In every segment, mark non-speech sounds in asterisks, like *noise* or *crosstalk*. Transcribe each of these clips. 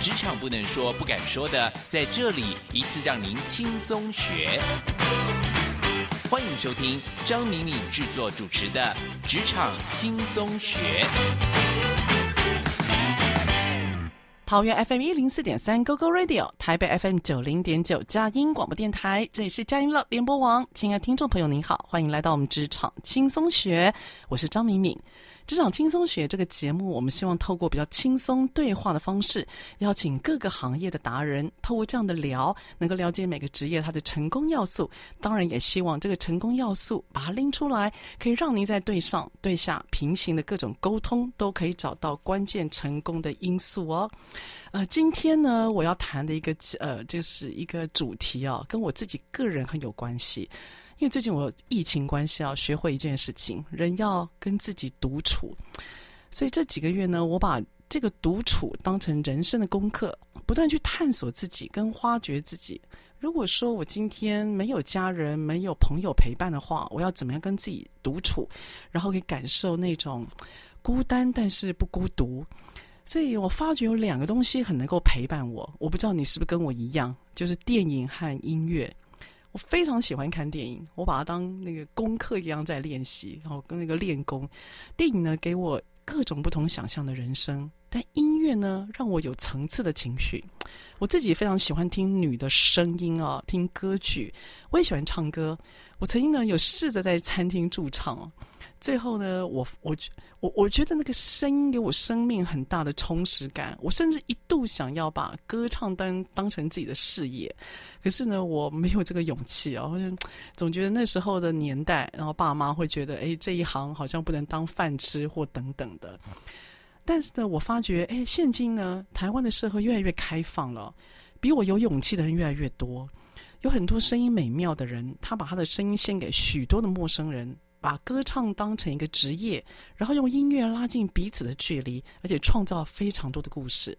职场不能说、不敢说的，在这里一次让您轻松学。欢迎收听张敏敏制作主持的《职场轻松学》。桃园 FM 一零四点三 GoGo Radio，台北 FM 九零点九佳音广播电台，这里是佳音乐联播网。亲爱的听众朋友，您好，欢迎来到我们职场轻松学，我是张敏敏。职场轻松学这个节目，我们希望透过比较轻松对话的方式，邀请各个行业的达人，透过这样的聊，能够了解每个职业它的成功要素。当然，也希望这个成功要素把它拎出来，可以让您在对上对下平行的各种沟通，都可以找到关键成功的因素哦。呃，今天呢，我要谈的一个呃，就是一个主题啊，跟我自己个人很有关系。因为最近我疫情关系啊，学会一件事情，人要跟自己独处。所以这几个月呢，我把这个独处当成人生的功课，不断去探索自己跟挖掘自己。如果说我今天没有家人、没有朋友陪伴的话，我要怎么样跟自己独处，然后可以感受那种孤单但是不孤独？所以我发觉有两个东西很能够陪伴我。我不知道你是不是跟我一样，就是电影和音乐。我非常喜欢看电影，我把它当那个功课一样在练习，然后跟那个练功。电影呢，给我各种不同想象的人生，但音乐呢，让我有层次的情绪。我自己非常喜欢听女的声音啊，听歌曲，我也喜欢唱歌。我曾经呢，有试着在餐厅驻唱。最后呢，我我我我觉得那个声音给我生命很大的充实感。我甚至一度想要把歌唱当当成自己的事业，可是呢，我没有这个勇气啊。我就总觉得那时候的年代，然后爸妈会觉得，哎，这一行好像不能当饭吃或等等的。但是呢，我发觉，哎，现今呢，台湾的社会越来越开放了，比我有勇气的人越来越多，有很多声音美妙的人，他把他的声音献给许多的陌生人。把歌唱当成一个职业，然后用音乐拉近彼此的距离，而且创造非常多的故事。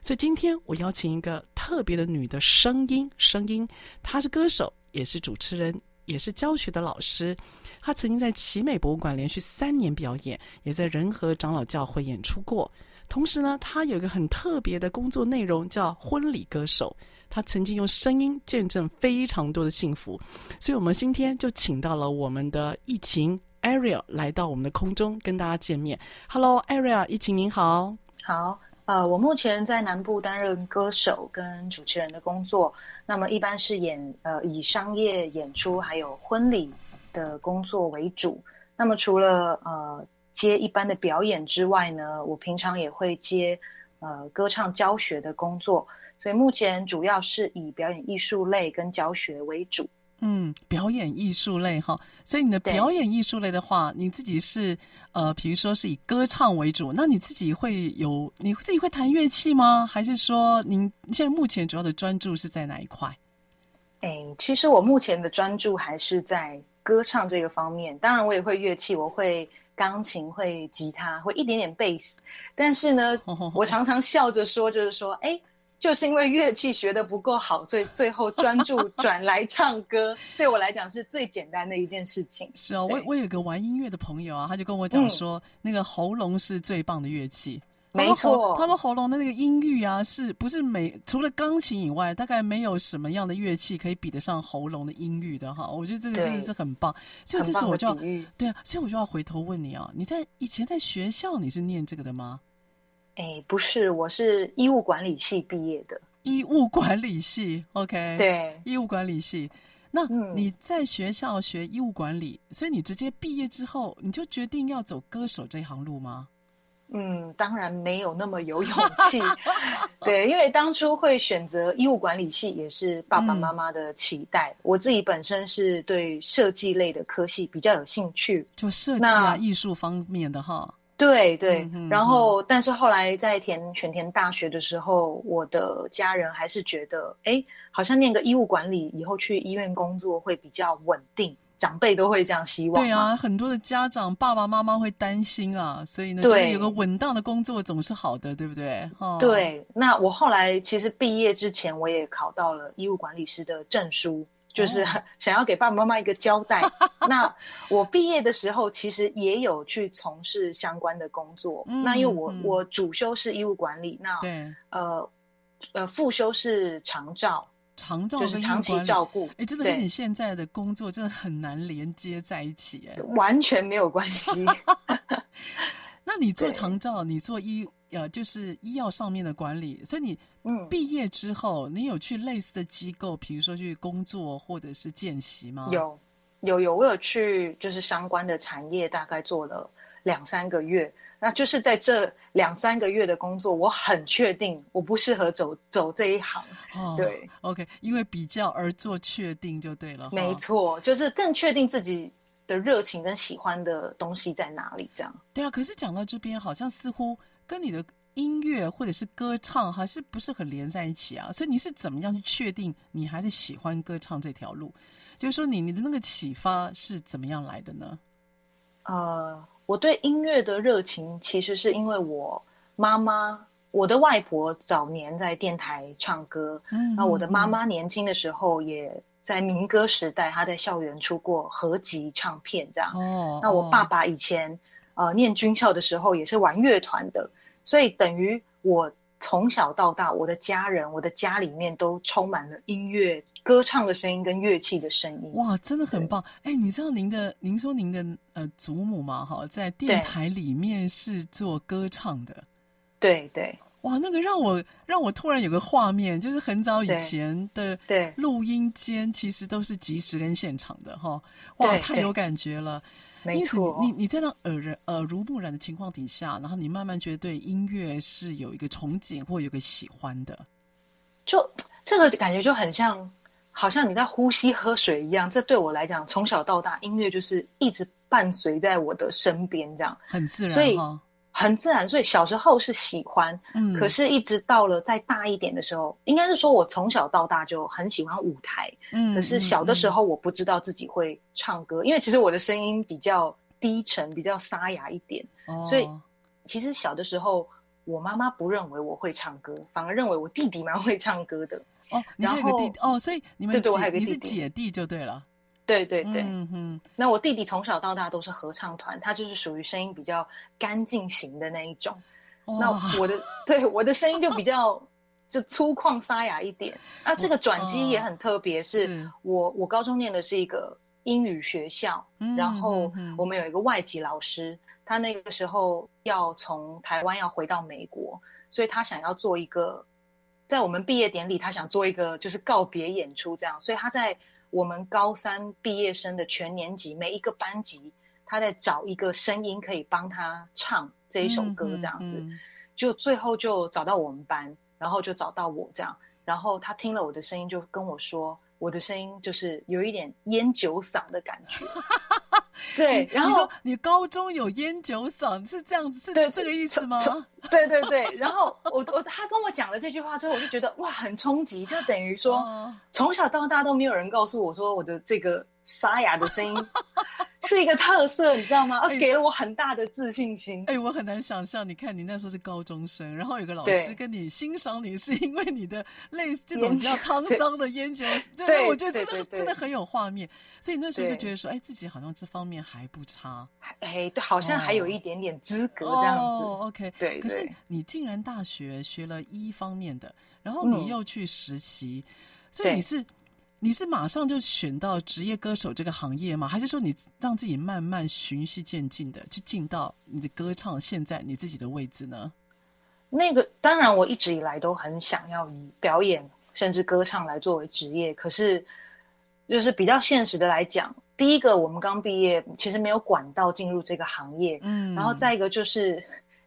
所以今天我邀请一个特别的女的声音，声音，她是歌手，也是主持人，也是教学的老师。她曾经在奇美博物馆连续三年表演，也在仁和长老教会演出过。同时呢，她有一个很特别的工作内容，叫婚礼歌手。他曾经用声音见证非常多的幸福，所以我们今天就请到了我们的疫情 Ariel 来到我们的空中跟大家见面。Hello Ariel，疫情您好。好，呃，我目前在南部担任歌手跟主持人的工作，那么一般是演呃以商业演出还有婚礼的工作为主。那么除了呃接一般的表演之外呢，我平常也会接呃歌唱教学的工作。所以目前主要是以表演艺术类跟教学为主。嗯，表演艺术类哈，所以你的表演艺术类的话，你自己是呃，比如说是以歌唱为主，那你自己会有你自己会弹乐器吗？还是说您现在目前主要的专注是在哪一块？哎，其实我目前的专注还是在歌唱这个方面。当然，我也会乐器，我会钢琴，会吉他，会一点点贝斯。但是呢，*laughs* 我常常笑着说，就是说，哎。就是因为乐器学的不够好，所以最后专注 *laughs* 转来唱歌，对我来讲是最简单的一件事情。是啊，我我有个玩音乐的朋友啊，他就跟我讲说，嗯、那个喉咙是最棒的乐器。没错，他说喉咙的那个音域啊，是不是每除了钢琴以外，大概没有什么样的乐器可以比得上喉咙的音域的哈。我觉得这个真的是很棒。所以这时我就要对啊，所以我就要回头问你啊，你在以前在学校你是念这个的吗？哎，不是，我是医务管理系毕业的。医务管理系，OK，*laughs* 对，医务管理系。那你在学校学医务管理，嗯，所以你直接毕业之后，你就决定要走歌手这行路吗？嗯，当然没有那么有勇气。*laughs* 对，因为当初会选择医务管理系，也是爸爸妈妈的期待。嗯，我自己本身是对设计类的科系比较有兴趣，就设计啊、艺术方面的哈。对对，嗯、然后但是后来在填全填大学的时候，我的家人还是觉得，哎，好像念个医务管理以后去医院工作会比较稳定，长辈都会这样希望。对啊，很多的家长爸爸妈妈会担心啊，所以呢，对，有个稳当的工作总是好的，对不对？哦、对，那我后来其实毕业之前，我也考到了医务管理师的证书。就是 *laughs* 想要给爸爸妈妈一个交代。*laughs* 那我毕业的时候，其实也有去从事相关的工作。嗯、那因为我、嗯、我主修是医务管理，那对呃呃副修是长照，长照就是长期照顾。哎，真的跟你现在的工作真的很难连接在一起，哎，完全没有关系。*laughs* 那你做长照，你做医呃就是医药上面的管理，所以你。嗯，毕业之后，你有去类似的机构，比如说去工作或者是见习吗？有，有，有，我有去，就是相关的产业，大概做了两三个月。那就是在这两三个月的工作，我很确定我不适合走走这一行。哦、对，OK，因为比较而做确定就对了。没错，就是更确定自己的热情跟喜欢的东西在哪里，这样。对啊，可是讲到这边，好像似乎跟你的。音乐或者是歌唱还是不是很连在一起啊？所以你是怎么样去确定你还是喜欢歌唱这条路？就是说你你的那个启发是怎么样来的呢？呃，我对音乐的热情其实是因为我妈妈，我的外婆早年在电台唱歌，嗯，那我的妈妈年轻的时候也在民歌时代，她在校园出过合集唱片，这样。哦，那我爸爸以前呃念军校的时候也是玩乐团的。所以等于我从小到大，我的家人、我的家里面都充满了音乐、歌唱的声音跟乐器的声音。哇，真的很棒！哎，你知道您的，您说您的呃祖母嘛？哈，在电台里面是做歌唱的。对对。哇，那个让我让我突然有个画面，就是很早以前的对录音间，其实都是即时跟现场的哈。哇，太有感觉了。没错，你你在那耳人耳濡目染的情况底下，然后你慢慢觉得对音乐是有一个憧憬或有个喜欢的，就这个感觉就很像，好像你在呼吸喝水一样。这对我来讲，从小到大，音乐就是一直伴随在我的身边，这样很自然，所以。很自然，所以小时候是喜欢，嗯，可是一直到了再大一点的时候，应该是说我从小到大就很喜欢舞台，嗯，可是小的时候我不知道自己会唱歌，嗯，因为其实我的声音比较低沉，比较沙哑一点，哦，所以其实小的时候我妈妈不认为我会唱歌，反而认为我弟弟蛮会唱歌的。哦，你还有个弟弟哦，所以你们对对，我还有个弟弟，你是姐弟就对了。对对对，嗯哼，那我弟弟从小到大都是合唱团，他就是属于声音比较干净型的那一种。那我的对我的声音就比较就粗犷沙哑一点。那这个转机也很特别，是我我高中念的是一个英语学校，然后我们有一个外籍老师，他那个时候要从台湾要回到美国，所以他想要做一个在我们毕业典礼，他想做一个就是告别演出这样，所以他在。我们高三毕业生的全年级，每一个班级，他在找一个声音可以帮他唱这一首歌，这样子，嗯嗯嗯、就最后就找到我们班，然后就找到我这样，然后他听了我的声音，就跟我说，我的声音就是有一点烟酒嗓的感觉。*laughs* 对，然后你说你高中有烟酒嗓是这样子，是这个意思吗？对对对，然后我我他跟我讲了这句话之后，我就觉得哇，很冲击，就等于说、哦、从小到大都没有人告诉我说我的这个沙哑的声音 *laughs* 是一个特色，你知道吗？而给了我很大的自信心。哎，我很难想象，你看你那时候是高中生，然后有个老师跟你欣赏你，是因为你的类似这种比较沧桑的烟酒，*laughs* 对，对我觉得真的真的很有画面。所以那时候就觉得说，哎，自己好像这方面还不差，哎，对，好像还有一点点资格这样子。哦、OK，对。可是你竟然大学学了医方面的，然后你又去实习，嗯、所以你是你是马上就选到职业歌手这个行业吗？还是说你让自己慢慢循序渐进的去进到你的歌唱现在你自己的位置呢？那个当然，我一直以来都很想要以表演甚至歌唱来作为职业，可是。就是比较现实的来讲，第一个我们刚毕业，其实没有管道进入这个行业，嗯，然后再一个就是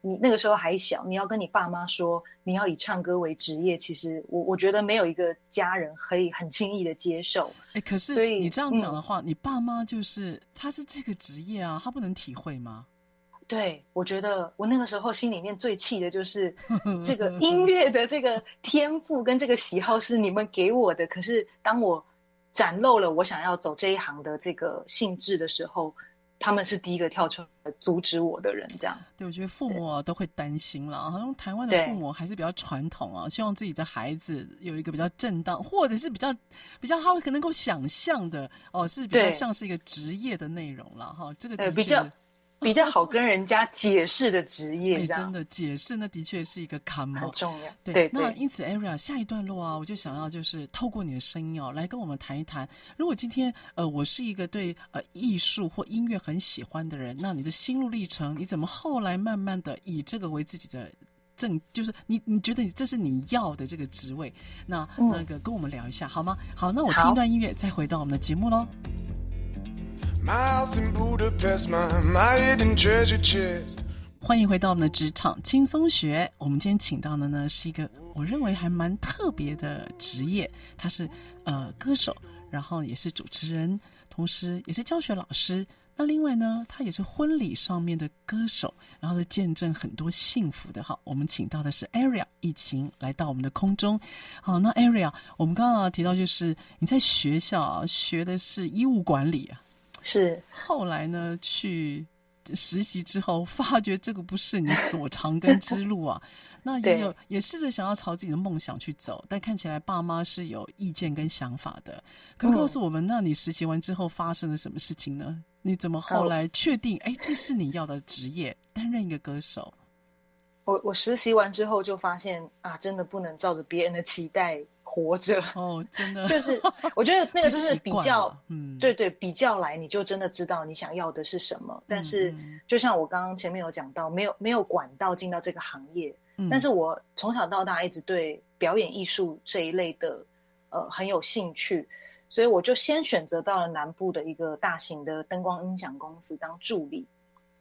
你那个时候还小，你要跟你爸妈说你要以唱歌为职业，其实我我觉得没有一个家人可以很轻易的接受。哎，可是你这样讲的话，嗯，你爸妈就是他是这个职业啊，他不能体会吗？对，我觉得我那个时候心里面最气的就是 *laughs* 这个音乐的这个天赋跟这个喜好是你们给我的，可是当我展露了我想要走这一行的这个性质的时候。他们是第一个跳出来阻止我的人，这样。对，我觉得父母啊都会担心了。好像台湾的父母还是比较传统啊，希望自己的孩子有一个比较正当，或者是比较比较他们可能够想象的哦，是比较像是一个职业的内容了哈。这个的确。比较比较好跟人家解释的职业，哎，真的解释那的确是一个坎，很重要。对，对，那因此，Aria 下一段落啊，我就想要就是透过你的声音哦，来跟我们谈一谈。如果今天呃，我是一个对呃艺术或音乐很喜欢的人，那你的心路历程，你怎么后来慢慢的以这个为自己的正，就是你你觉得你这是你要的这个职位，那、嗯、那个跟我们聊一下好吗？好，那我听一段音乐，再回到我们的节目喽。欢迎回到我们的职场轻松学。我们今天请到的呢是一个我认为还蛮特别的职业，他是呃歌手，然后也是主持人，同时也是教学老师。那另外呢，他也是婚礼上面的歌手，然后是见证很多幸福的。哈，我们请到的是 Aria 艺晴来到我们的空中。好，那 Aria，我们刚刚提到就是你在学校啊学的是医务管理啊。是后来呢，去实习之后，发觉这个不是你所长跟之路啊。*laughs* 那也有也试着想要朝自己的梦想去走，但看起来爸妈是有意见跟想法的。可告诉我们，那你实习完之后发生了什么事情呢？你怎么后来确定，哎，这是你要的职业，担任一个歌手？我我实习完之后就发现啊，真的不能照着别人的期待。活着哦，真的就是，*laughs* 我觉得那个就是比较，嗯，对对，比较来，你就真的知道你想要的是什么。嗯、但是，就像我刚刚前面有讲到，没有没有管道进到这个行业，嗯、但是我从小到大一直对表演艺术这一类的，呃，很有兴趣，所以我就先选择到了南部的一个大型的灯光音响公司当助理，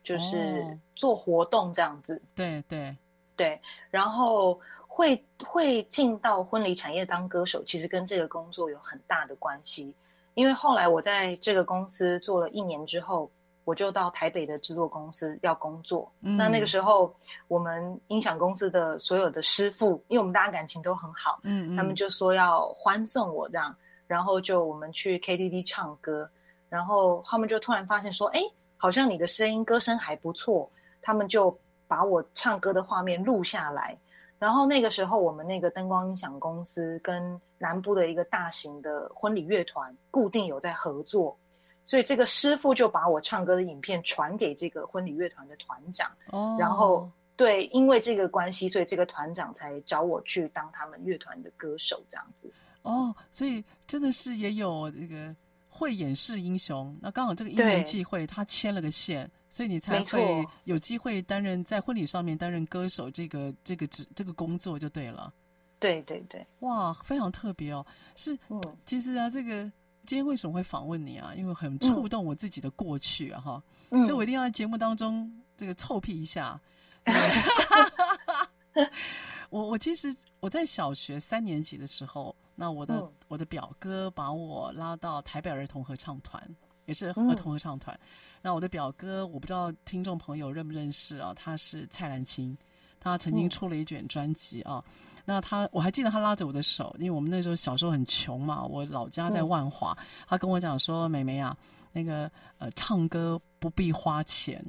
就是做活动这样子。对对对，然后。会会进到婚礼产业当歌手，其实跟这个工作有很大的关系。因为后来我在这个公司做了一年之后，我就到台北的制作公司要工作。嗯、那那个时候，我们音响公司的所有的师傅，因为我们大家感情都很好，嗯，嗯，他们就说要欢送我这样，然后就我们去 KTV 唱歌，然后他们就突然发现说，哎，好像你的声音歌声还不错，他们就把我唱歌的画面录下来。然后那个时候，我们那个灯光音响公司跟南部的一个大型的婚礼乐团固定有在合作，所以这个师傅就把我唱歌的影片传给这个婚礼乐团的团长。哦，然后对，因为这个关系，所以这个团长才找我去当他们乐团的歌手，这样子。哦，所以真的是也有这个慧眼识英雄。那刚好这个因缘际会，他牵了个线。所以你才会有机会担任在婚礼上面担任歌手这个这个职这个工作就对了。对对对，哇，非常特别哦。是，嗯，其实啊，这个今天为什么会访问你啊？因为很触动我自己的过去啊，哈。嗯。这我一定要在节目当中这个臭屁一下。我我其实我在小学三年级的时候，那我的、嗯、我的表哥把我拉到台北儿童合唱团，也是儿童合唱团。嗯那我的表哥，我不知道听众朋友认不认识啊？他是蔡澜清，他曾经出了一卷专辑啊。嗯、那他我还记得他拉着我的手，因为我们那时候小时候很穷嘛，我老家在万华。嗯、他跟我讲说：“妹妹啊，那个呃，唱歌不必花钱，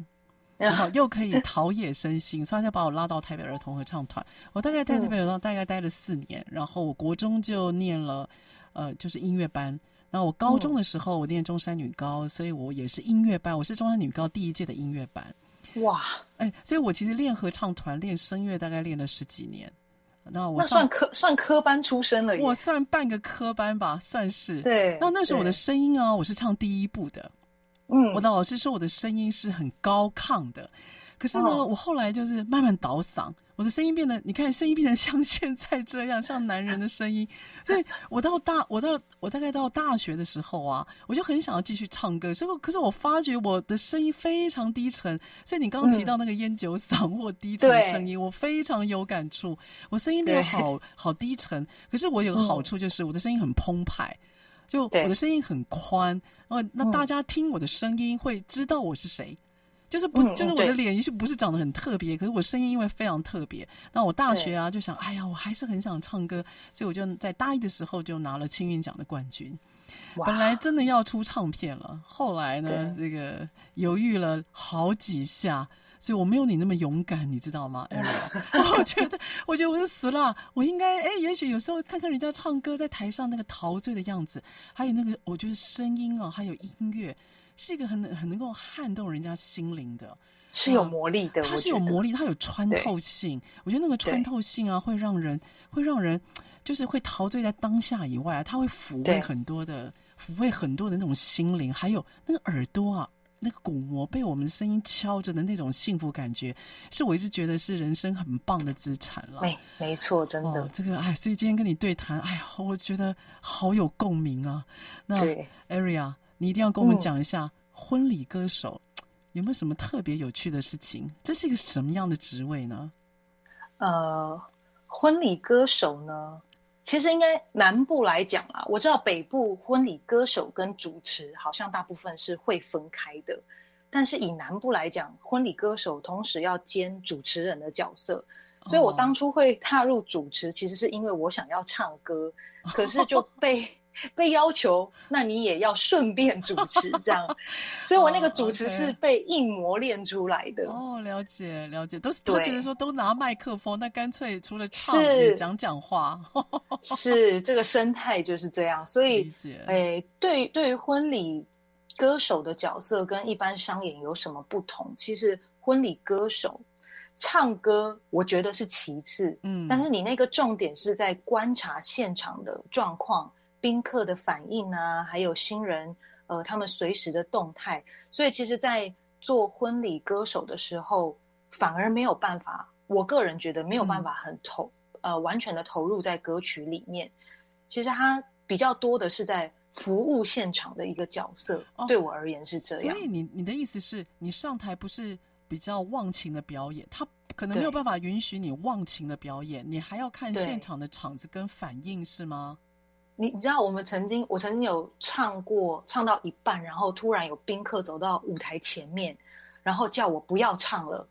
然后又可以陶冶身心，所以他就把我拉到台北儿童合唱团。我大概在台北儿童大概待了四年，嗯、然后我国中就念了呃，就是音乐班。”那我高中的时候，我念中山女高，嗯、所以我也是音乐班。我是中山女高第一届的音乐班。哇，哎，所以我其实练合唱团、练声乐大概练了十几年。那我那算科算科班出身了，我算半个科班吧，算是。对。那那时候我的声音啊，我是唱第一部的。嗯。我的老师说我的声音是很高亢的，可是呢，哦、我后来就是慢慢倒嗓。我的声音变得，你看声音变得像现在这样，像男人的声音。*laughs* 所以我到大，我到我大概到大学的时候啊，我就很想要继续唱歌。所以，可是我发觉我的声音非常低沉。所以你刚刚提到那个烟酒嗓或低沉声音，嗯、我非常有感触。我声音变得好好低沉，可是我有个好处就是我的声音很澎湃，就我的声音很宽。然后那大家听我的声音会知道我是谁。就是不，嗯、就是我的脸也许不是长得很特别，可是我声音因为非常特别。那我大学啊就想，哎呀，我还是很想唱歌，所以我就在大一的时候就拿了青韵奖的冠军。本来真的要出唱片了，后来呢，这个犹豫了好几下，所以我没有你那么勇敢，你知道吗？*laughs* Ariel，我觉得，我觉得我是死了，我应该，哎，也许有时候看看人家唱歌在台上那个陶醉的样子，还有那个，我觉得声音啊，还有音乐，是一个很很能够撼动人家心灵的，是有魔力的，它是有魔力，它有穿透性。我觉得那个穿透性啊，会让人，会让人，就是会陶醉在当下以外啊，它会抚慰很多的。抚慰很多的那种心灵，还有那个耳朵啊，那个鼓膜被我们的声音敲着的那种幸福感觉，是我一直觉得是人生很棒的资产了。没，没错，真的。哦、这个哎，所以今天跟你对谈，哎呀，我觉得好有共鸣啊。那 Aria，你一定要跟我们讲一下、嗯、婚礼歌手有没有什么特别有趣的事情？这是一个什么样的职位呢？呃，婚礼歌手呢？其实应该南部来讲啊，我知道北部婚礼歌手跟主持好像大部分是会分开的，但是以南部来讲，婚礼歌手同时要兼主持人的角色，所以我当初会踏入主持，其实是因为我想要唱歌，可是就被。*laughs* 被要求，那你也要顺便主持这样，*laughs* 所以我那个主持是被硬磨练出来的。哦，了解了解，都是他觉得说都拿麦克风，那干脆除了唱也讲讲话。*laughs* 是这个生态就是这样，所以，哎，对对于婚礼歌手的角色跟一般商演有什么不同？其实婚礼歌手唱歌，我觉得是其次，嗯，但是你那个重点是在观察现场的状况。宾客的反应啊，还有新人，呃，他们随时的动态，所以其实，在做婚礼歌手的时候，反而没有办法。我个人觉得没有办法很投，嗯、呃，完全的投入在歌曲里面。其实他比较多的是在服务现场的一个角色。哦、对我而言是这样。所以你你的意思是你上台不是比较忘情的表演，他可能没有办法允许你忘情的表演，你还要看现场的场子跟反应，是吗？你你知道我们曾经，我曾经有唱过，唱到一半，然后突然有宾客走到舞台前面，然后叫我不要唱了，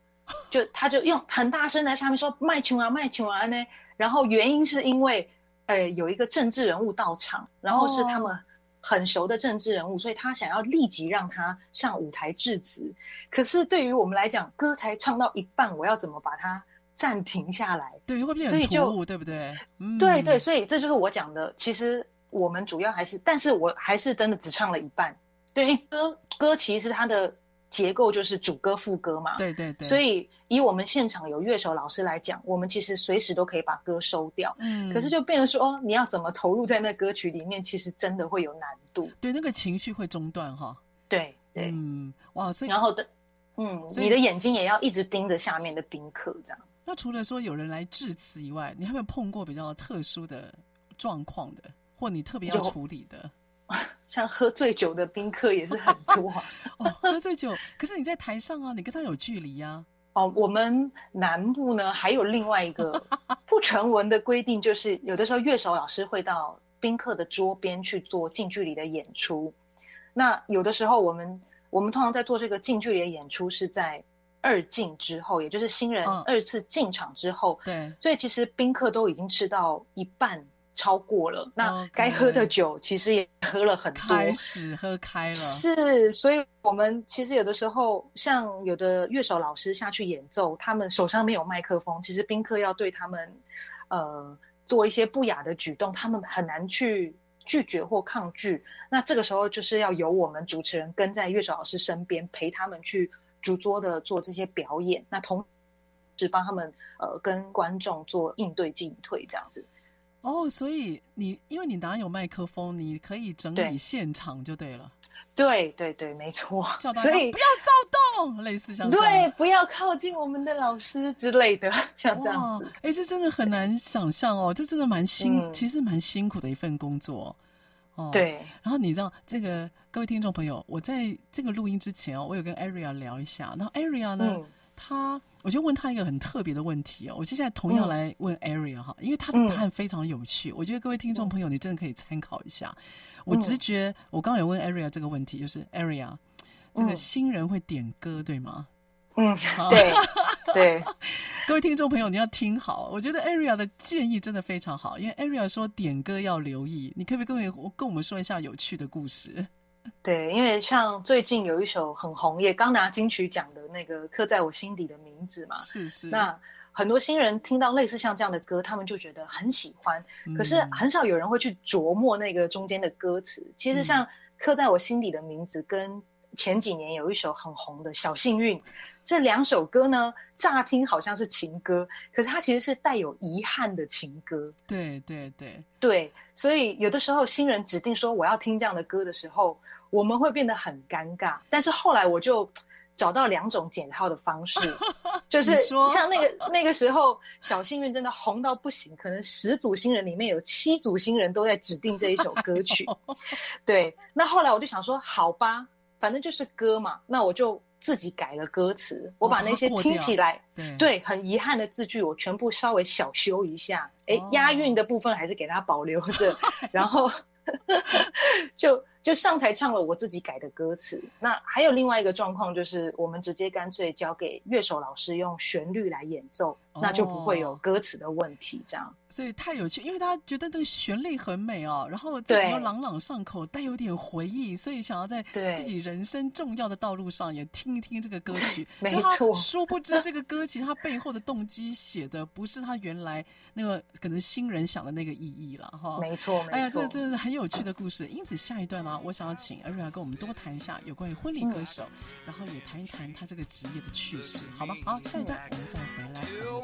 就他就用很大声在上面说卖穷啊卖穷啊呢，然后原因是因为，呃，有一个政治人物到场，然后是他们很熟的政治人物，所以他想要立即让他上舞台致辞，可是对于我们来讲，歌才唱到一半，我要怎么把它暂停下来，对，会不会很突兀，对不对？嗯、对对，所以这就是我讲的。其实我们主要还是，但是我还是真的只唱了一半。对，因为歌歌其实它的结构就是主歌副歌嘛。对对对。所以以我们现场有乐手老师来讲，我们其实随时都可以把歌收掉。嗯。可是就变成说，哦，你要怎么投入在那歌曲里面，其实真的会有难度。对，那个情绪会中断哈。对对。嗯，哇，所以然后的，嗯，你的眼睛也要一直盯着下面的宾客，这样。那除了说有人来致辞以外，你还有没有碰过比较特殊的状况的，或你特别要处理的？*laughs* 像喝醉酒的宾客也是很多啊。*laughs* 哦，喝醉酒，可是你在台上啊，你跟他有距离呀、啊。哦，我们南部呢还有另外一个 *laughs* 不成文的规定，就是有的时候乐手老师会到宾客的桌边去做近距离的演出。那有的时候我们我们通常在做这个近距离的演出是在。二进之后，也就是新人二次进场之后，对、哦，所以其实宾客都已经吃到一半超过了，那该喝的酒其实也喝了很多，开始喝开了。是，所以我们其实有的时候，像有的乐手老师下去演奏，他们手上没有麦克风，其实宾客要对他们呃做一些不雅的举动，他们很难去拒绝或抗拒。那这个时候就是要由我们主持人跟在乐手老师身边陪他们去。主桌的做这些表演，那同时帮他们呃跟观众做应对进退这样子。哦，所以你因为你哪有麦克风，你可以整理现场就对了。对对对，没错。*laughs* 叫大家不要躁动，类似像对，不要靠近我们的老师之类的，像这样子。哎，这真的很难想象哦，这真的蛮辛，嗯、其实蛮辛苦的一份工作。哦，对。然后你知道这个。各位听众朋友，我在这个录音之前哦，我有跟 Aria 聊一下。然后 Aria 呢，嗯、他我就问他一个很特别的问题哦。我接下来同样来问 Aria 哈、嗯，因为他的答案非常有趣。嗯、我觉得各位听众朋友，你真的可以参考一下。嗯、我直觉，我刚刚有问 Aria 这个问题，就是 Aria，这个新人会点歌对吗？嗯，对 *laughs* 对。*laughs* 各位听众朋友，你要听好，我觉得 Ariel 的建议真的非常好，因为 Ariel 说点歌要留意，你可不可以跟我跟我们说一下有趣的故事？*laughs* 对，因为像最近有一首很红，也刚拿金曲奖的那个刻在我心底的名字嘛，是是。那很多新人听到类似像这样的歌，他们就觉得很喜欢，可是很少有人会去琢磨那个中间的歌词。嗯、其实像刻在我心底的名字，跟前几年有一首很红的小幸运。这两首歌呢，乍听好像是情歌，可是它其实是带有遗憾的情歌。对对对对，所以有的时候新人指定说我要听这样的歌的时候，我们会变得很尴尬。但是后来我就找到两种解套的方式，*laughs* 就是像那个那个时候，小幸运真的红到不行，可能十组新人里面有七组新人都在指定这一首歌曲。*laughs* 对，那后来我就想说，好吧，反正就是歌嘛，那我就。自己改了歌词，我把那些听起来、哦、对，很遗憾的字句，我全部稍微小修一下。哎、哦，押韵的部分还是给它保留着，*laughs* 然后 *laughs* 就就上台唱了我自己改的歌词。那还有另外一个状况，就是我们直接干脆交给乐手老师用旋律来演奏。那就不会有歌词的问题，这样、哦。所以太有趣，因为大家觉得这个旋律很美哦，然后自己又朗朗上口，带有点回忆，所以想要在自己人生重要的道路上也听一听这个歌曲。没错。*laughs* 殊不知这个歌其实它背后的动机写的不是他原来那个可能新人想的那个意义了哈。没错，没错。哎呀，这这是很有趣的故事。因此下一段呢、啊，我想要请 Ariel 跟我们多谈一下有关于婚礼歌手、嗯，然后也谈一谈他这个职业的趣事，好吗？好，下一段我们再回来。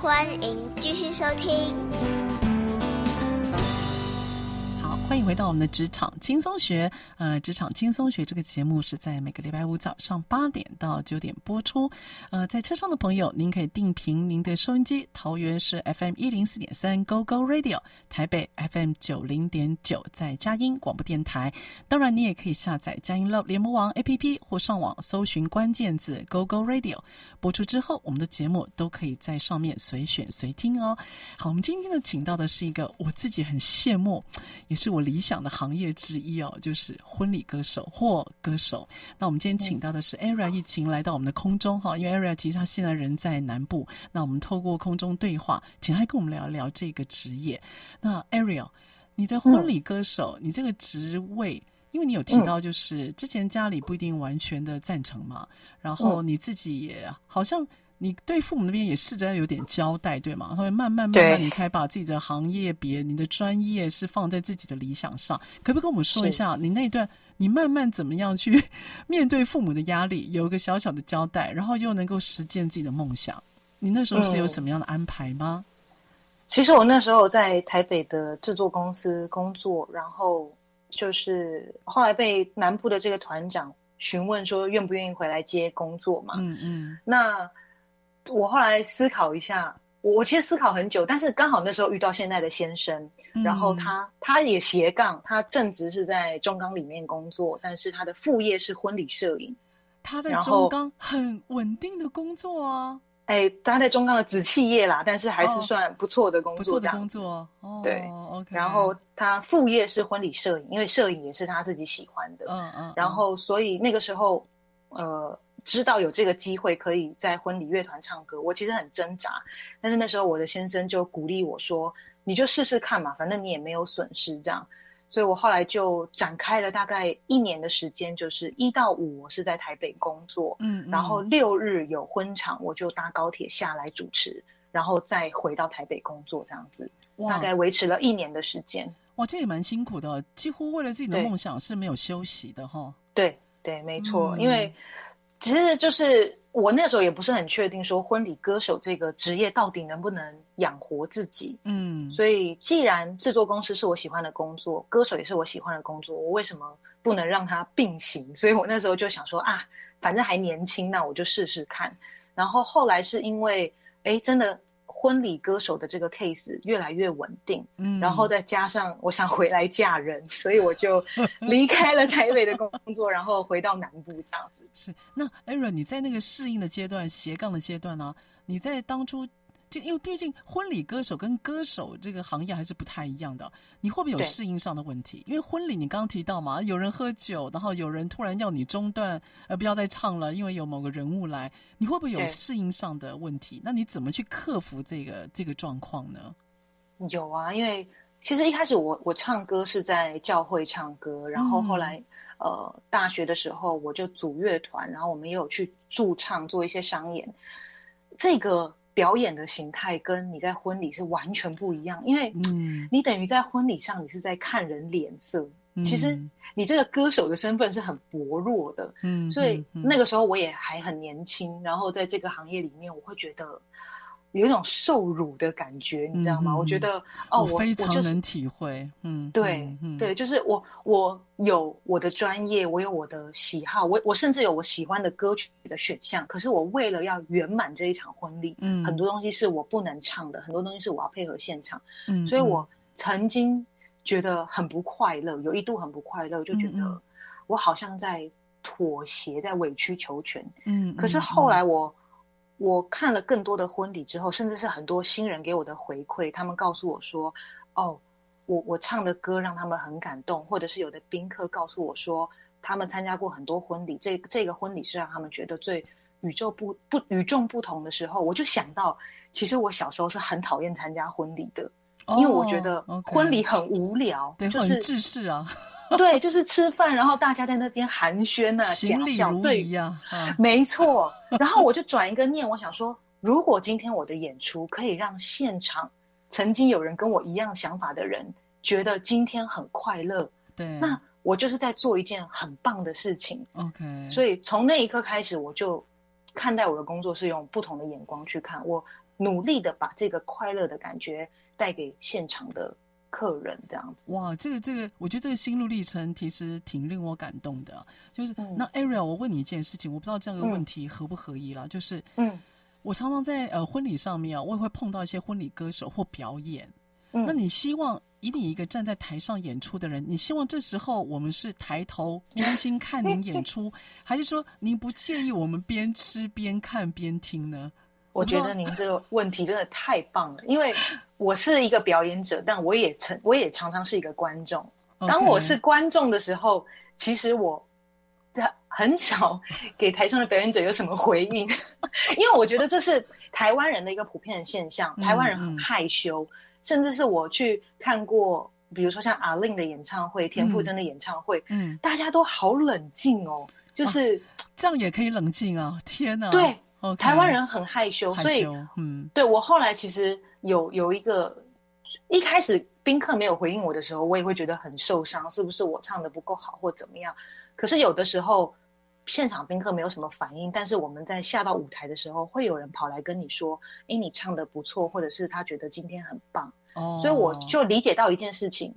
欢迎继续收听。回到我们的职场轻松学。呃，职场轻松学这个节目是在每个礼拜五早上八点到九点播出。呃，在车上的朋友，您可以定频您的收音机，桃园是 FM 一零四点三 Go Go Radio，台北 FM 九零点九在佳音广播电台。当然，你也可以下载佳音 Love 联播网 APP 或上网搜寻关键字 Go Go Radio。播出之后，我们的节目都可以在上面随选随听哦。好，我们今天呢，请到的是一个我自己很羡慕，也是我理想的行业之一哦，就是。婚礼歌手或歌手，那我们今天请到的是 Ariel 一晴来到我们的空中哈，因为 Ariel 其实他现在人在南部，那我们透过空中对话，请他跟我们聊一聊这个职业。那 Ariel，你在婚礼歌手，嗯、你这个职位，因为你有提到就是之前家里不一定完全的赞成嘛，然后你自己也好像。你对父母那边也试着要有点交代，对吗？他会慢慢慢慢，你才把自己的行业别、你的专业是放在自己的理想上。可不可以跟我们说一下，你那一段你慢慢怎么样去 *laughs* 面对父母的压力，有一个小小的交代，然后又能够实践自己的梦想？你那时候是有什么样的安排吗？嗯，其实我那时候在台北的制作公司工作，然后就是后来被南部的这个团长询问说愿不愿意回来接工作嘛。嗯嗯，那。我后来思考一下，我我其实思考很久，但是刚好那时候遇到现在的先生，嗯、然后他他也斜杠，他正职是在中钢里面工作，但是他的副业是婚礼摄影。他在中钢很稳定的工作啊，哎，他在中钢的子企业啦，但是还是算不错的工作，哦，不错的工作，哦，对，OK。然后他副业是婚礼摄影，因为摄影也是他自己喜欢的，嗯嗯。然后所以那个时候，呃。知道有这个机会可以在婚礼乐团唱歌，我其实很挣扎。但是那时候我的先生就鼓励我说：“你就试试看嘛，反正你也没有损失。”这样，所以我后来就展开了大概一年的时间，就是一到五我是在台北工作，嗯，嗯，然后六日有婚场，我就搭高铁下来主持，然后再回到台北工作，这样子，大概维持了一年的时间。哇，这也蛮辛苦的，几乎为了自己的梦想是没有休息的哈。对对，没错，嗯、因为。其实就是我那时候也不是很确定，说婚礼歌手这个职业到底能不能养活自己。嗯，所以既然制作公司是我喜欢的工作，歌手也是我喜欢的工作，我为什么不能让它并行？所以我那时候就想说啊，反正还年轻，那我就试试看。然后后来是因为，哎，真的婚礼歌手的这个 case 越来越稳定，嗯，然后再加上我想回来嫁人，所以我就 *laughs* 离开了台北的工作，然后回到南部这样子。是，那 Ariel，你在那个适应的阶段、斜杠的阶段呢、啊？你在当初。就因为毕竟婚礼歌手跟歌手这个行业还是不太一样的，你会不会有适应上的问题？因为婚礼你刚刚提到嘛，有人喝酒，然后有人突然要你中断，呃，不要再唱了，因为有某个人物来，你会不会有适应上的问题？那你怎么去克服这个这个状况呢？有啊，因为其实一开始我我唱歌是在教会唱歌，然后后来、嗯、呃大学的时候我就组乐团，然后我们也有去驻唱做一些商演，这个。表演的形态跟你在婚礼是完全不一样，因为你等于在婚礼上你是在看人脸色，嗯、其实你这个歌手的身份是很薄弱的，嗯，所以那个时候我也还很年轻，然后在这个行业里面，我会觉得。有一种受辱的感觉，你知道吗？嗯、我觉得哦，我非常能体会。嗯，对，嗯、对，就是我，我有我的专业，我有我的喜好，我我甚至有我喜欢的歌曲的选项。可是我为了要圆满这一场婚礼，嗯，很多东西是我不能唱的，很多东西是我要配合现场。嗯，所以我曾经觉得很不快乐，有一度很不快乐，就觉得我好像在妥协，在委曲求全。嗯，可是后来我。嗯我看了更多的婚礼之后，甚至是很多新人给我的回馈，他们告诉我说：“哦，我我唱的歌让他们很感动，或者是有的宾客告诉我说，他们参加过很多婚礼，这这个婚礼是让他们觉得最宇宙不不与众不同的时候，我就想到，其实我小时候是很讨厌参加婚礼的，哦、因为我觉得婚礼很无聊，对，就是很制式啊。” *laughs* 对，就是吃饭，然后大家在那边寒暄啊，假笑，对呀啊，没错。然后我就转一个念，我想说，如果今天我的演出可以让现场曾经有人跟我一样想法的人觉得今天很快乐，对，那我就是在做一件很棒的事情。OK，所以从那一刻开始，我就看待我的工作是用不同的眼光去看，我努力的把这个快乐的感觉带给现场的。客人这样子哇，这个这个，我觉得这个心路历程其实挺令我感动的。就是、嗯、那 Ariel，我问你一件事情，我不知道这样的问题合不合宜了。嗯、就是嗯，我常常在呃婚礼上面啊，我也会碰到一些婚礼歌手或表演。嗯，那你希望以你一个站在台上演出的人，你希望这时候我们是抬头专心看您演出，*laughs* 还是说您不介意我们边吃边看边听呢？我觉得您这个问题真的太棒了，因为我是一个表演者，但我也曾，我也常常是一个观众。当我是观众的时候，其实我 *laughs* 很少给台上的表演者有什么回应，*laughs* 因为我觉得这是台湾人的一个普遍的现象。台湾人很害羞，甚至是我去看过，比如说像阿令的演唱会、田馥甄的演唱会，嗯，大家都好冷静哦，就是这样也可以冷静啊！天哪，对。台湾人很害羞，害羞，所以，嗯，对，我后来其实有有一个，一开始宾客没有回应我的时候，我也会觉得很受伤，是不是我唱的不够好或怎么样？可是有的时候现场宾客没有什么反应，但是我们在下到舞台的时候，会有人跑来跟你说：“哎，你唱的不错，或者是他觉得今天很棒。”哦，所以我就理解到一件事情：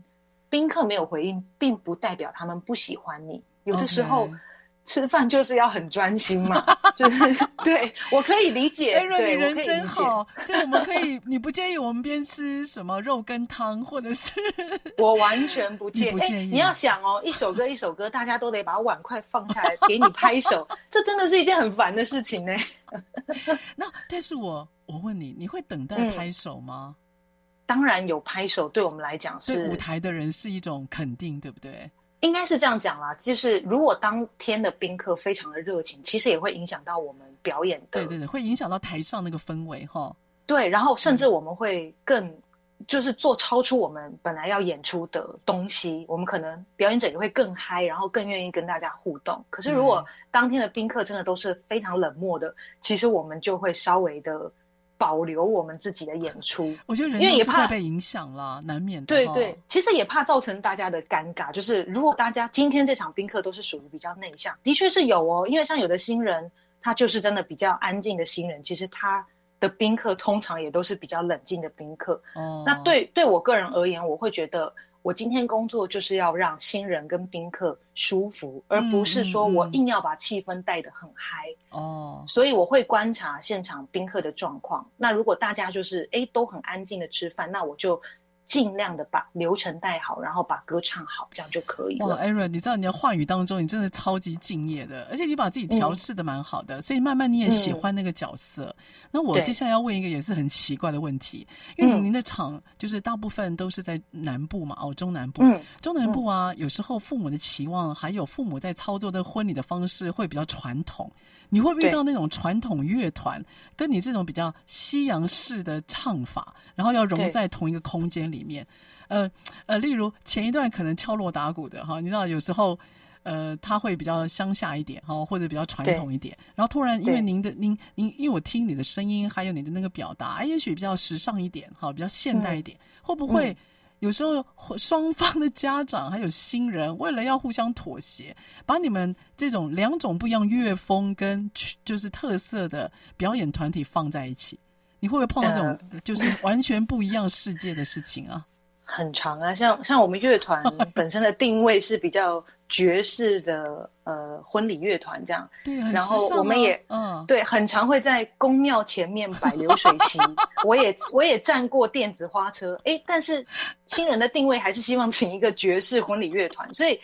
宾客没有回应，并不代表他们不喜欢你。有的时候。Okay. 吃饭就是要很专心嘛，*laughs* 就是对，我可以理解。哎，若你人真好，所以我们可以，你不介意我们边吃什么肉羹汤，或者是？我完全不介意。你要想哦，一首歌一首歌，大家都得把碗筷放下来给你拍手，这真的是一件很烦的事情呢。*laughs* 那但是我我问你，你会等待拍手吗？嗯，当然有拍手，对我们来讲是对舞台的人是一种肯定，对不对？应该是这样讲啦，就是如果当天的宾客非常的热情，其实也会影响到我们表演的。对对对，会影响到台上那个氛围哈。对，然后甚至我们会更、嗯、就是做超出我们本来要演出的东西，我们可能表演者也会更嗨，然后更愿意跟大家互动。可是如果当天的宾客真的都是非常冷漠的，嗯、其实我们就会稍微的。保留我们自己的演出，我觉得人因为也怕被影响了，难免的。对对，其实也怕造成大家的尴尬。就是如果大家今天这场宾客都是属于比较内向，的确是有哦。因为像有的新人，他就是真的比较安静的新人，其实他的宾客通常也都是比较冷静的宾客。哦，那对对我个人而言，我会觉得我今天工作就是要让新人跟宾客舒服，而不是说我硬要把气氛带得很嗨哦。嗯嗯嗯、所以我会观察现场宾客的状况。那如果大家就是哎都很安静的吃饭，那我就。尽量的把流程带好，然后把歌唱好，这样就可以了。哇，Ariel，你知道你的话语当中，你真的超级敬业的，而且你把自己调试的蛮好的，嗯、所以慢慢你也喜欢那个角色。嗯、那我接下来要问一个也是很奇怪的问题，对因为您的场就是大部分都是在南部嘛，哦，中南部，嗯、中南部啊，嗯、有时候父母的期望，还有父母在操作的婚礼的方式会比较传统。你会遇到那种传统乐团，跟你这种比较西洋式的唱法，然后要融在同一个空间里面？呃呃，例如前一段可能敲锣打鼓的哈，你知道有时候呃他会比较乡下一点哈，或者比较传统一点，然后突然因为您的您您，因为我听你的声音还有你的那个表达，也许比较时尚一点哈，比较现代一点，嗯、会不会？有时候双方的家长还有新人，为了要互相妥协，把你们这种两种不一样乐风跟就是特色的表演团体放在一起，你会不会碰到这种就是完全不一样世界的事情啊？很长啊，像像我们乐团 *laughs* 本身的定位是比较爵士的呃婚礼乐团这样，对，很然后我们也嗯对，很常会在宫庙前面摆流水席，*laughs* 我也我也站过电子花车，哎，但是新人的定位还是希望请一个爵士婚礼乐团，所以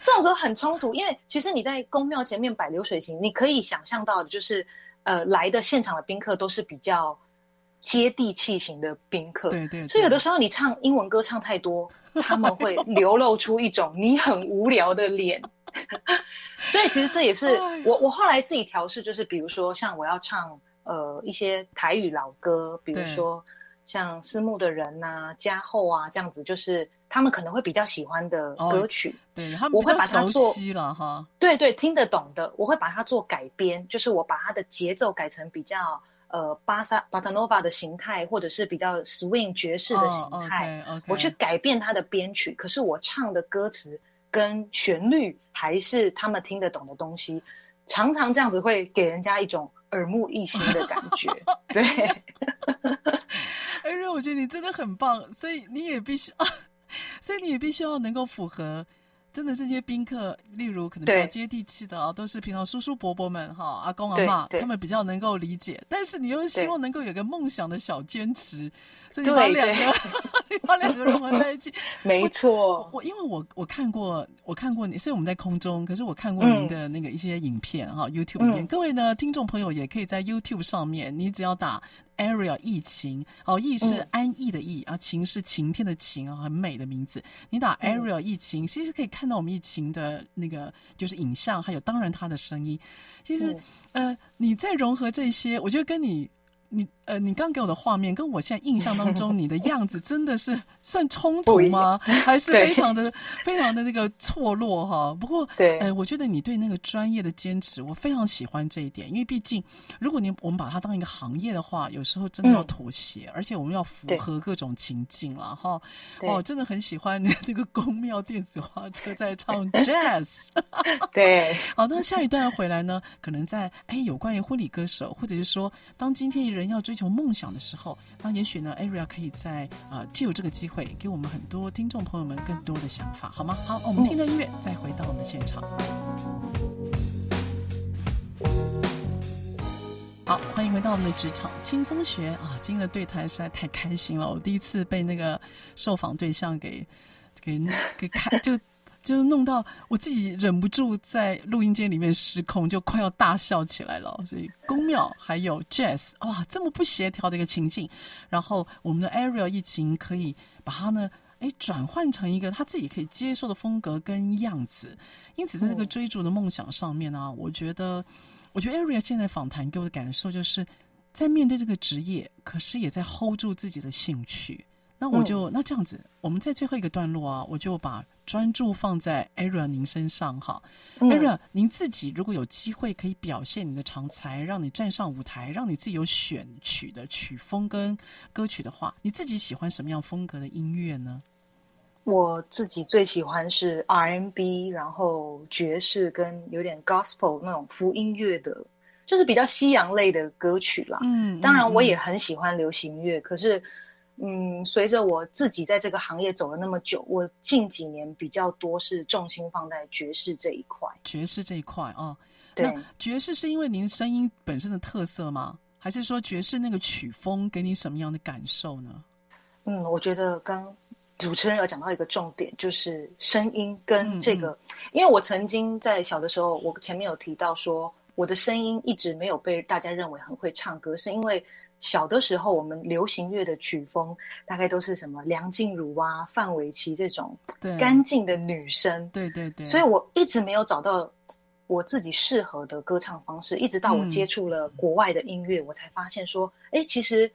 这种时候很冲突，因为其实你在宫庙前面摆流水席，你可以想象到的就是呃来的现场的宾客都是比较。接地气型的宾客，对，对对，所以有的时候你唱英文歌唱太多，他们会流露出一种你很无聊的脸。*laughs* 所以其实这也是我我后来自己调试，就是比如说像我要唱呃一些台语老歌，比如说像思慕的人呐、啊、家后啊这样子，就是他们可能会比较喜欢的歌曲。哦、对，他们我会把它做了哈。对对，听得懂的，我会把它做改编，就是我把它的节奏改成比较。呃，巴萨巴萨诺瓦的形态，或者是比较 swing 爵士的形态，oh, okay, okay. 我去改变它的编曲，可是我唱的歌词跟旋律还是他们听得懂的东西，常常这样子会给人家一种耳目一新的感觉。*laughs* 对，艾瑞，我觉得你真的很棒，所以你也必须啊，*laughs* 所以你也必须要能够符合。真的这些宾客，例如可能比较接地气的啊，都是平常叔叔伯伯们哈，阿公阿妈，他们比较能够理解。但是你又希望能够有个梦想的小坚持，所以你把两个，你把两个融合在一起。*laughs* 没错，我，我因为我我看过，我看过你，所以我们在空中，可是我看过您的那个一些影片哈、嗯、，YouTube 里面。嗯、各位呢，听众朋友也可以在 YouTube 上面，你只要打。Area 疫情哦，疫是安逸的疫，嗯、啊，晴是晴天的晴啊，很美的名字。你打 Ariel 疫情，其实可以看到我们疫情的那个就是影像，还有当然它的声音。其实，嗯、呃，你在融合这些，我觉得跟你。你呃，你刚给我的画面跟我现在印象当中你的样子真的是算冲突吗？还是非常的非常的那个错落哈？不过对，呃，我觉得你对那个专业的坚持，我非常喜欢这一点。因为毕竟，如果你我们把它当一个行业的话，有时候真的要妥协，而且我们要符合各种情境了哈。哦，真的很喜欢那个宫庙电子花车在唱 *laughs* jazz。对，*laughs* 好，那下一段回来呢，可能在哎有关于婚礼歌手，或者是说当今天一人。人要追追求梦想的时候，那也许呢，Ariel 可以在呃，借由这个机会，给我们很多听众朋友们更多的想法，好吗？好，我们听着音乐，再回到我们现场。好，欢迎回到我们的职场轻松学啊！今天的对谈实在太开心了，我第一次被那个受访对象给给给看就。就弄到我自己忍不住在录音间里面失控，就快要大笑起来了。所以宫庙还有 jazz，哇，这么不协调的一个情境，然后我们的 Ariel 疫情可以把它呢，哎，转换成一个他自己可以接受的风格跟样子。因此，在这个追逐的梦想上面呢，嗯、我觉得，我觉得 Ariel 现在访谈给我的感受就是在面对这个职业，可是也在 hold 住自己的兴趣。那我就、嗯、那这样子，我们在最后一个段落啊，我就把专注放在 Ariel 您身上哈。嗯、Ariel 您自己如果有机会可以表现你的长才，让你站上舞台，让你自己有选曲的曲风跟歌曲的话，你自己喜欢什么样风格的音乐呢？我自己最喜欢是 R&B，然后爵士跟有点 Gospel 那种福音乐的，就是比较西洋类的歌曲啦。嗯，当然我也很喜欢流行乐，嗯、可是。嗯，随着我自己在这个行业走了那么久，我近几年比较多是重心放在爵士这一块。爵士这一块啊，哦、对，那爵士是因为您声音本身的特色吗？还是说爵士那个曲风给你什么样的感受呢？嗯，我觉得刚主持人有讲到一个重点，就是声音跟这个，嗯嗯，因为我曾经在小的时候，我前面有提到说，我的声音一直没有被大家认为很会唱歌，是因为。小的时候，我们流行乐的曲风大概都是什么梁静茹啊、范玮琪这种干净的女生。对对对。所以我一直没有找到我自己适合的歌唱方式，一直到我接触了国外的音乐，嗯、我才发现说，哎，其实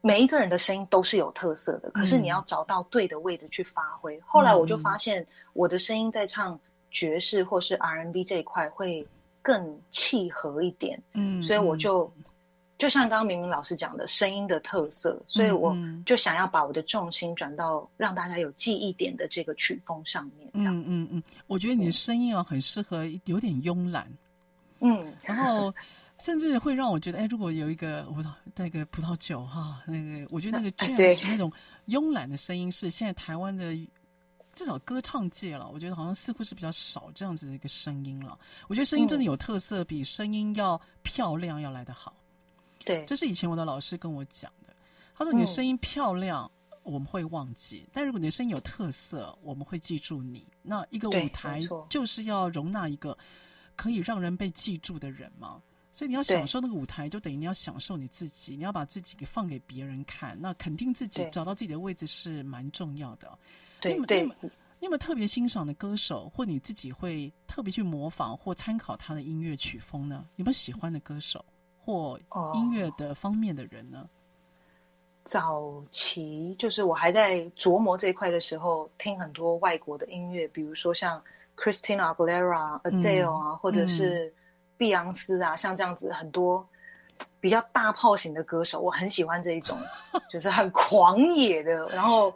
每一个人的声音都是有特色的，可是你要找到对的位置去发挥。嗯、后来我就发现，我的声音在唱爵士或是 R&B 这一块会更契合一点。嗯，所以我就。就像刚刚明明老师讲的，声音的特色，所以我就想要把我的重心转到让大家有记忆点的这个曲风上面。这样嗯嗯嗯，我觉得你的声音啊，很适合有点慵懒。嗯，然后甚至会让我觉得，哎，如果有一个葡萄那个葡萄酒哈，那个我觉得那个 jazz 那种慵懒的声音是现在台湾的至少歌唱界了，我觉得好像似乎是比较少这样子的一个声音了。我觉得声音真的有特色，比声音要漂亮要来得好。对，这是以前我的老师跟我讲的。他说：“你的声音漂亮，嗯、我们会忘记；但如果你的声音有特色，我们会记住你。那一个舞台就是要容纳一个可以让人被记住的人嘛。所以你要享受那个舞台，就等于你要享受你自己。你要把自己给放给别人看，那肯定自己找到自己的位置是蛮重要的。对，你对，你有没有特别欣赏的歌手，或你自己会特别去模仿或参考他的音乐曲风呢？有没有喜欢的歌手？”或音乐的方面的人呢？哦，早期就是我还在琢磨这一块的时候，听很多外国的音乐，比如说像 Christina Aguilera、嗯、Adele 啊，或者是碧昂斯啊，嗯、像这样子很多比较大炮型的歌手，我很喜欢这一种，*laughs* 就是很狂野的，然后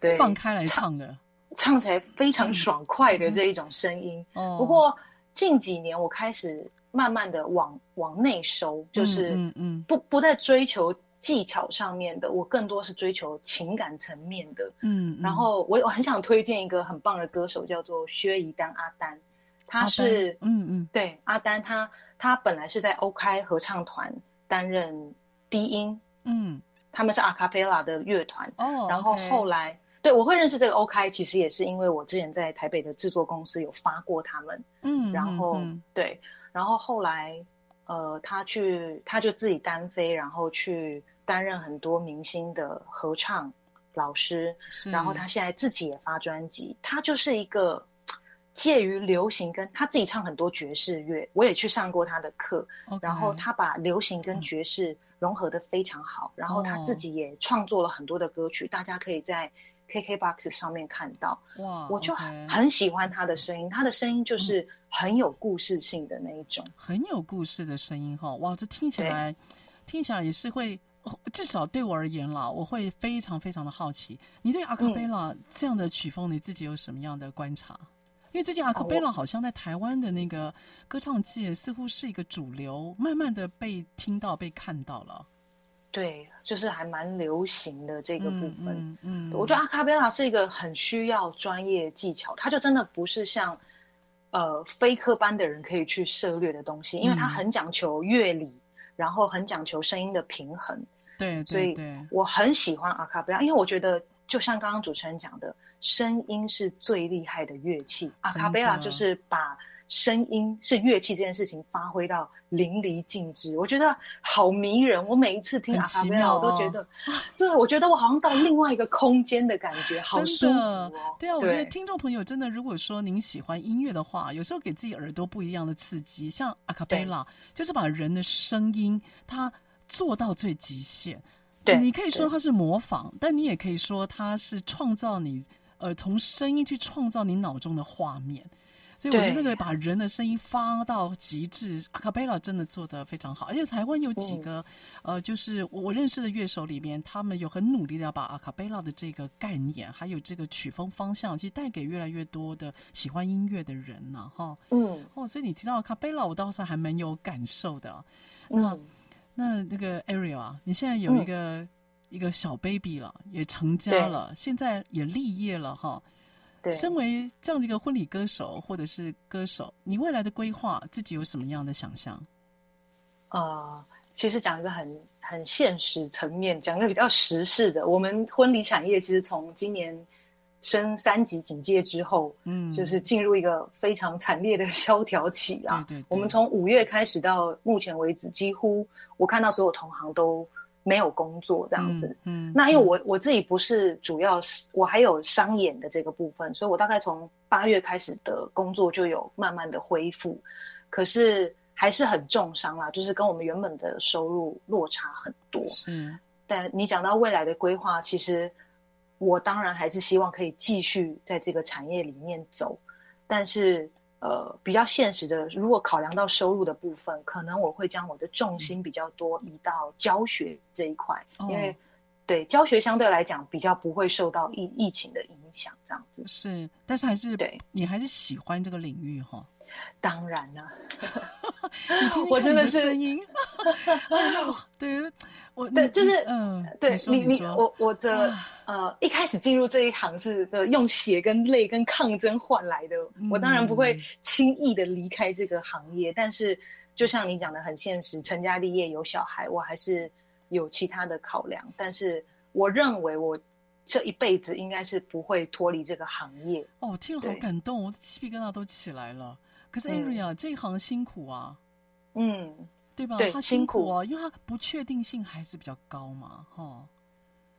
对放开来唱的唱，唱起来非常爽快的这一种声音。嗯、不过近几年我开始。慢慢的往往内收，就是嗯嗯，不不再追求技巧上面的，我更多是追求情感层面的，嗯。然后我我很想推荐一个很棒的歌手，叫做薛怡丹阿丹，他是嗯嗯，对阿丹，他他本来是在 OK 合唱团担任低音，嗯，他们是阿卡贝拉的乐团哦。然后后来对我会认识这个 OK，其实也是因为我之前在台北的制作公司有发过他们，嗯，然后对。然后后来，呃，他去，他就自己单飞，然后去担任很多明星的合唱老师。然后他现在自己也发专辑，他就是一个介于流行跟他自己唱很多爵士乐，我也去上过他的课。Okay. 然后他把流行跟爵士融合的非常好，嗯、然后他自己也创作了很多的歌曲，哦、大家可以在 KKBOX 上面看到。哇，我就很很喜欢他的声音，他的声音就是。嗯很有故事性的那一种，很有故事的声音哈，哇，这听起来，听起来也是会，至少对我而言啦，我会非常非常的好奇，你对阿卡贝拉这样的曲风，你自己有什么样的观察？嗯、因为最近阿卡贝拉好像在台湾的那个歌唱界似乎是一个主流，慢慢的被听到、被看到了。对，就是还蛮流行的这个部分。嗯，嗯嗯我觉得阿卡贝拉是一个很需要专业技巧，它就真的不是像。呃，非科班的人可以去涉略的东西，因为它很讲求乐理，嗯、然后很讲求声音的平衡。对，对，对，所以我很喜欢阿卡贝拉，因为我觉得就像刚刚主持人讲的，声音是最厉害的乐器。阿卡贝拉就是把。声音是乐器这件事情发挥到淋漓尽致，我觉得好迷人。我每一次听阿卡贝拉，我都觉得，哦、对，我觉得我好像到另外一个空间的感觉，好舒服哦。对啊，对我觉得听众朋友真的，如果说您喜欢音乐的话，有时候给自己耳朵不一样的刺激，像阿卡贝拉，就是把人的声音它做到最极限。对，你可以说它是模仿，但你也可以说它是创造你，呃，从声音去创造你脑中的画面。所以我觉得那个把人的声音发到极致，阿卡贝拉真的做得非常好。而且台湾有几个，嗯、呃，就是我认识的乐手里面，他们有很努力的要把阿卡贝拉的这个概念，还有这个曲风方向，其实带给越来越多的喜欢音乐的人呢、啊，哈。嗯。哦，所以你提到阿卡贝拉，我倒是还蛮有感受的。那、嗯、那那个 Ariel 啊，你现在有一个一个小 baby 了，也成家了，现在也立业了哈。对，身为这样的一个婚礼歌手或者是歌手，你未来的规划自己有什么样的想象？啊、呃，其实讲一个很很现实层面，讲一个比较实事的，我们婚礼产业其实从今年升三级警戒之后，嗯，就是进入一个非常惨烈的 *laughs* 萧条期啦。对对，对，我们从五月开始到目前为止，几乎我看到所有同行都。没有工作这样子，嗯，嗯，那因为我我自己不是主要是，我还有商演的这个部分，所以我大概从八月开始的工作就有慢慢的恢复，可是还是很重伤啦，就是跟我们原本的收入落差很多。嗯，但你讲到未来的规划，其实我当然还是希望可以继续在这个产业里面走，但是。呃，比较现实的，如果考量到收入的部分，可能我会将我的重心比较多移到教学这一块，嗯、因为对教学相对来讲比较不会受到疫疫情的影响，这样子。是，但是还是对。你还是喜欢这个领域哈？*laughs* 当然了，*laughs* 我真的是声音，*laughs* 对。我对，就是嗯，对你你，我我的呃，一开始进入这一行是的，用血跟泪跟抗争换来的。嗯、我当然不会轻易的离开这个行业，但是就像你讲的很现实，成家立业有小孩，我还是有其他的考量。但是我认为我这一辈子应该是不会脱离这个行业。哦，听了好感动，我的鸡皮疙瘩都起来了。可是 Ariel、嗯、这一行辛苦啊，嗯。对吧？对，他辛苦啊，因为他不确定性还是比较高嘛，哈。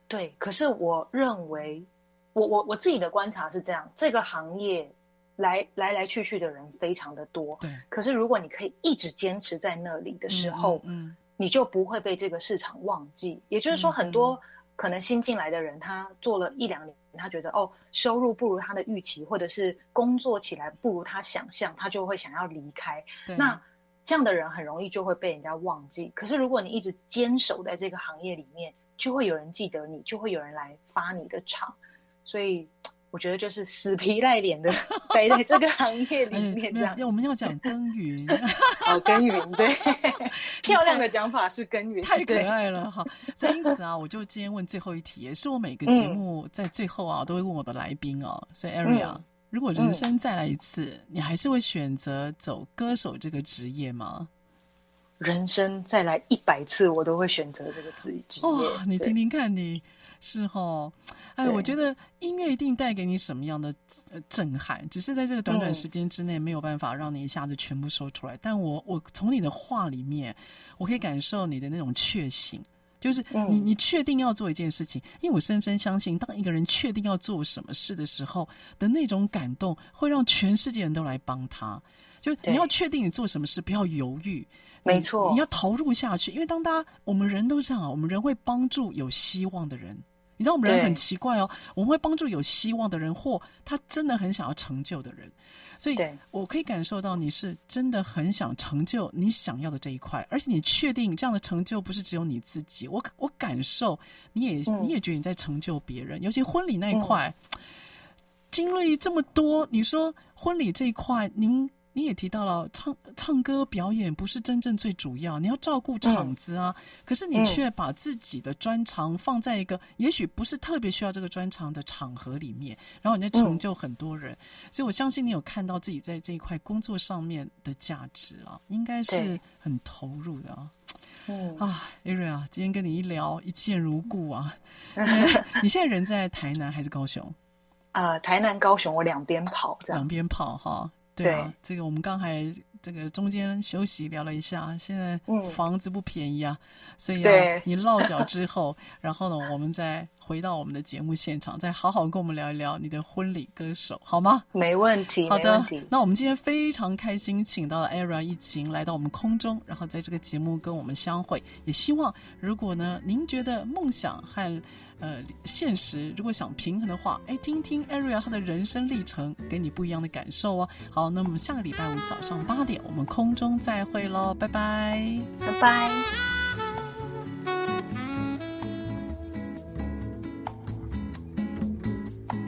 对，可是我认为，我我我自己的观察是这样：这个行业来来来去去的人非常的多，对。可是如果你可以一直坚持在那里的时候，嗯，嗯，你就不会被这个市场忘记。也就是说，很多可能新进来的人，他做了一两年，他觉得哦，收入不如他的预期，或者是工作起来不如他想象，他就会想要离开。对。那这样的人很容易就会被人家忘记。可是如果你一直坚守在这个行业里面，就会有人记得你，就会有人来发你的场。所以我觉得就是死皮赖脸的 *laughs* 待在这个行业里面这样。哎、我们要讲耕耘，*laughs* 好耕耘，对，*laughs* 漂亮的讲法是耕耘，太可爱了哈。所以因此啊，我就今天问最后一题，也是我每个节目在最后啊、嗯、都会问我的来宾哦。所以 Ariel、嗯如果人生再来一次，嗯，你还是会选择走歌手这个职业吗？人生再来一百次，我都会选择这个职职业。哦，你听听看，你是吼？哎，我觉得音乐一定带给你什么样的震撼？只是在这个短短时间之内，没有办法让你一下子全部说出来。嗯，但我我从你的话里面，我可以感受你的那种确信。就是你，你确定要做一件事情，嗯，因为我深深相信，当一个人确定要做什么事的时候的那种感动，会让全世界人都来帮他。就你要确定你做什么事，不要犹豫，没错，你要投入下去。因为当大家，我们人都这样啊，我们人会帮助有希望的人。你知道我们人很奇怪哦，我们会帮助有希望的人，或他真的很想要成就的人。所以，我可以感受到你是真的很想成就你想要的这一块，而且你确定这样的成就不是只有你自己。我我感受你也、嗯、你也觉得你在成就别人，尤其婚礼那一块，嗯、经历这么多，你说婚礼这一块，您。你也提到了唱唱歌表演不是真正最主要，你要照顾场子啊。嗯、可是你却把自己的专长放在一个、嗯、也许不是特别需要这个专长的场合里面，然后你在成就很多人、嗯。所以我相信你有看到自己在这一块工作上面的价值啊，应该是很投入的啊。嗯啊，Ariel 啊，今天跟你一聊，一见如故啊。*laughs* 你现在人在台南还是高雄？啊、呃，台南、高雄，我两边跑，两边跑哈。对啊，对，这个我们刚才这个中间休息聊了一下，现在房子不便宜啊，嗯、所以啊，你落脚 *laughs* 之后，然后呢，我们再回到我们的节目现场，再好好跟我们聊一聊你的婚礼歌手，好吗？没问题，好的。那我们今天非常开心，请到了 Ariel 一晴来到我们空中，然后在这个节目跟我们相会，也希望如果呢，您觉得梦想和呃，现实如果想平衡的话，哎，听听 Ariel 他的人生历程，给你不一样的感受哦。好，那么下个礼拜五早上八点，我们空中再会喽，拜拜，拜拜。